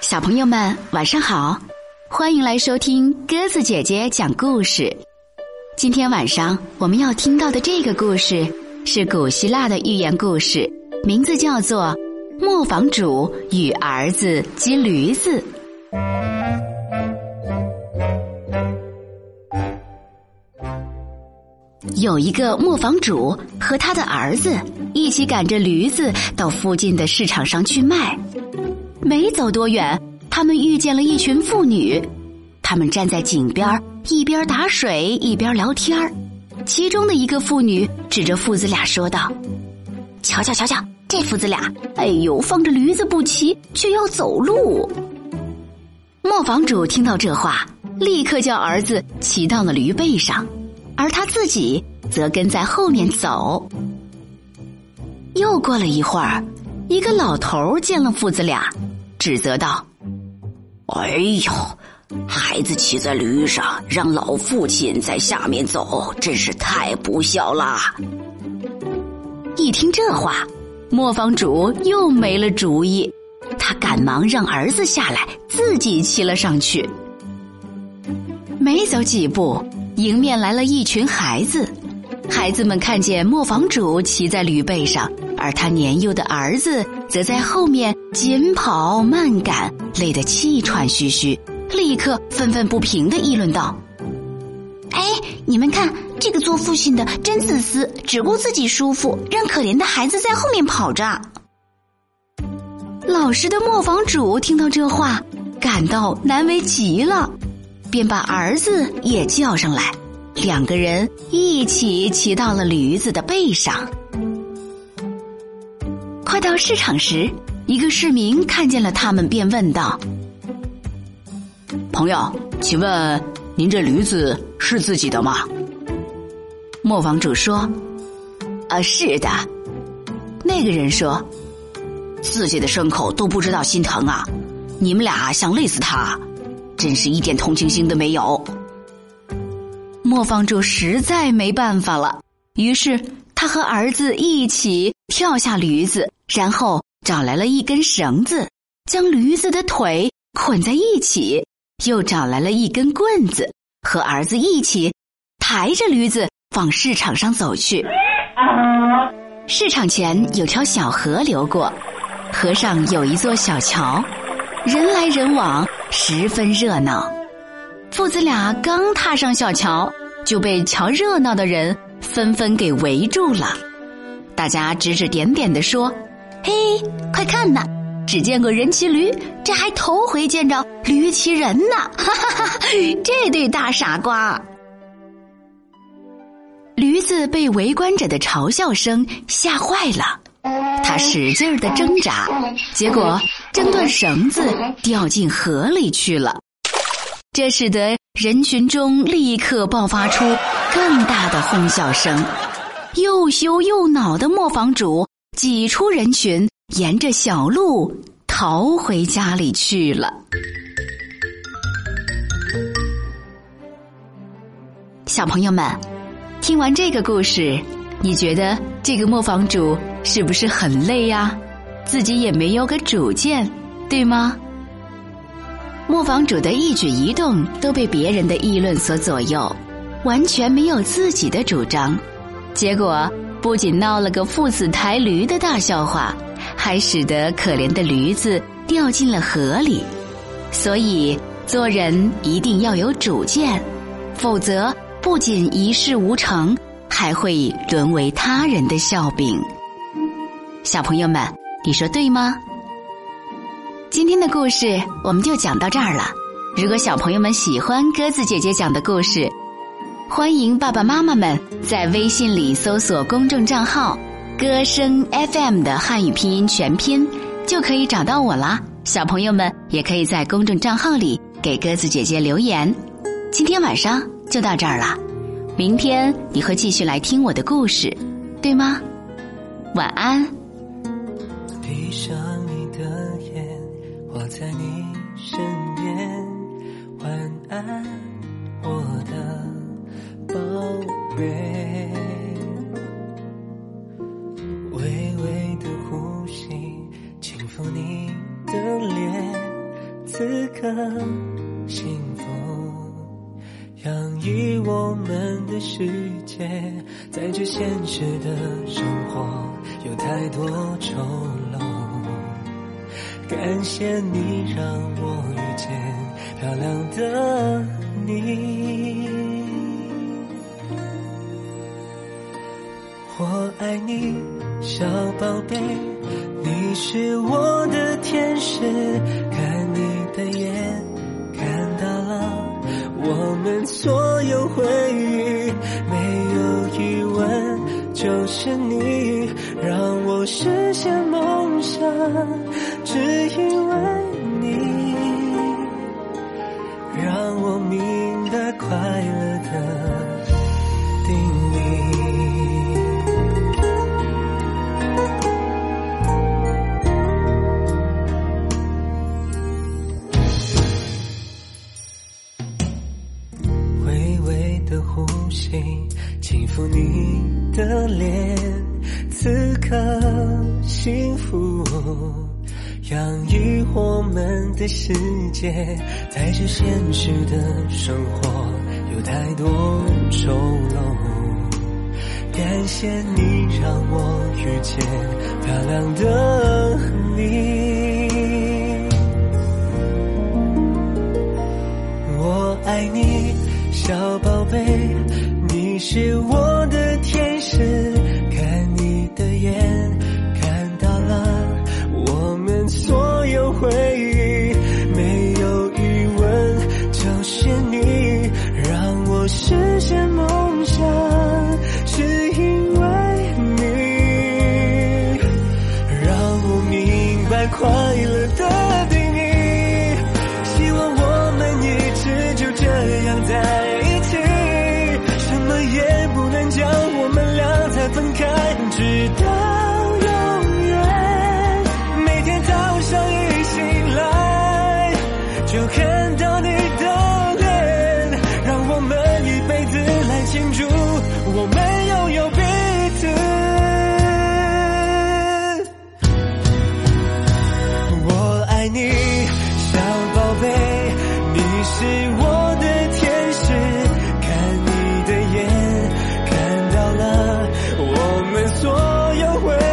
小朋友们，晚上好！欢迎来收听鸽子姐姐讲故事。今天晚上我们要听到的这个故事是古希腊的寓言故事，名字叫做《磨坊主与儿子及驴子》。有一个磨坊主和他的儿子一起赶着驴子到附近的市场上去卖。没走多远，他们遇见了一群妇女，他们站在井边，一边打水一边聊天。其中的一个妇女指着父子俩说道：“瞧瞧瞧瞧，这父子俩，哎呦，放着驴子不骑，却要走路。”磨坊主听到这话，立刻叫儿子骑到了驴背上。而他自己则跟在后面走。又过了一会儿，一个老头见了父子俩，指责道：“哎呦，孩子骑在驴上，让老父亲在下面走，真是太不孝啦！”一听这话，磨坊主又没了主意，他赶忙让儿子下来，自己骑了上去。没走几步。迎面来了一群孩子，孩子们看见磨坊主骑在驴背上，而他年幼的儿子则在后面紧跑慢赶，累得气喘吁吁，立刻愤愤不平的议论道：“哎，你们看这个做父亲的真自私，只顾自己舒服，让可怜的孩子在后面跑着。”老实的磨坊主听到这话，感到难为极了。便把儿子也叫上来，两个人一起骑到了驴子的背上。到市场时，一个市民看见了他们，便问道：“朋友，请问您这驴子是自己的吗？”磨坊主说：“啊，是的。”那个人说：“自己的牲口都不知道心疼啊！你们俩想累死他？”真是一点同情心都没有。磨坊主实在没办法了，于是他和儿子一起跳下驴子，然后找来了一根绳子，将驴子的腿捆在一起，又找来了一根棍子，和儿子一起抬着驴子往市场上走去。市场前有条小河流过，河上有一座小桥。人来人往，十分热闹。父子俩刚踏上小桥，就被瞧热闹的人纷纷给围住了。大家指指点点的说：“嘿，快看呐，只见过人骑驴，这还头回见着驴骑人呢！哈哈哈，这对大傻瓜！”驴子被围观者的嘲笑声吓坏了。他使劲的挣扎，结果挣断绳子掉进河里去了。这使得人群中立刻爆发出更大的哄笑声。又羞又恼的磨坊主挤出人群，沿着小路逃回家里去了。小朋友们，听完这个故事。你觉得这个磨坊主是不是很累呀？自己也没有个主见，对吗？磨坊主的一举一动都被别人的议论所左右，完全没有自己的主张，结果不仅闹了个父子抬驴的大笑话，还使得可怜的驴子掉进了河里。所以做人一定要有主见，否则不仅一事无成。还会沦为他人的笑柄。小朋友们，你说对吗？今天的故事我们就讲到这儿了。如果小朋友们喜欢鸽子姐姐讲的故事，欢迎爸爸妈妈们在微信里搜索公众账号“歌声 FM” 的汉语拼音全拼，就可以找到我啦。小朋友们也可以在公众账号里给鸽子姐姐留言。今天晚上就到这儿了。明天你会继续来听我的故事，对吗？晚安。闭上你的眼，我在你身此刻幸福。洋溢我们的世界，在这现实的生活有太多丑陋。感谢你让我遇见漂亮的你，我爱你，小宝贝，你是我的天使，看你的眼看到了。我们所有回忆，没有疑问，就是你让我实现梦想，只因为你让我明白快乐的的呼吸轻抚你的脸，此刻幸福，洋溢我们的世界。在这现实的生活有太多丑陋，感谢你让我遇见漂亮的你。小宝贝。你是我快